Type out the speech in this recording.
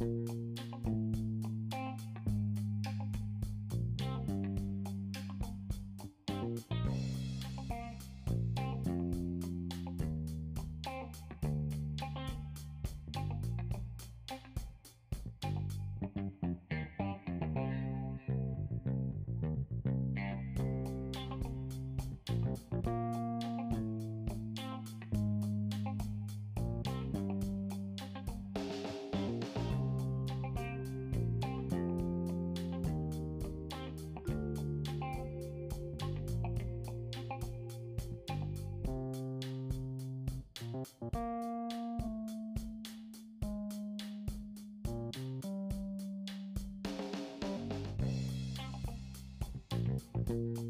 you thank you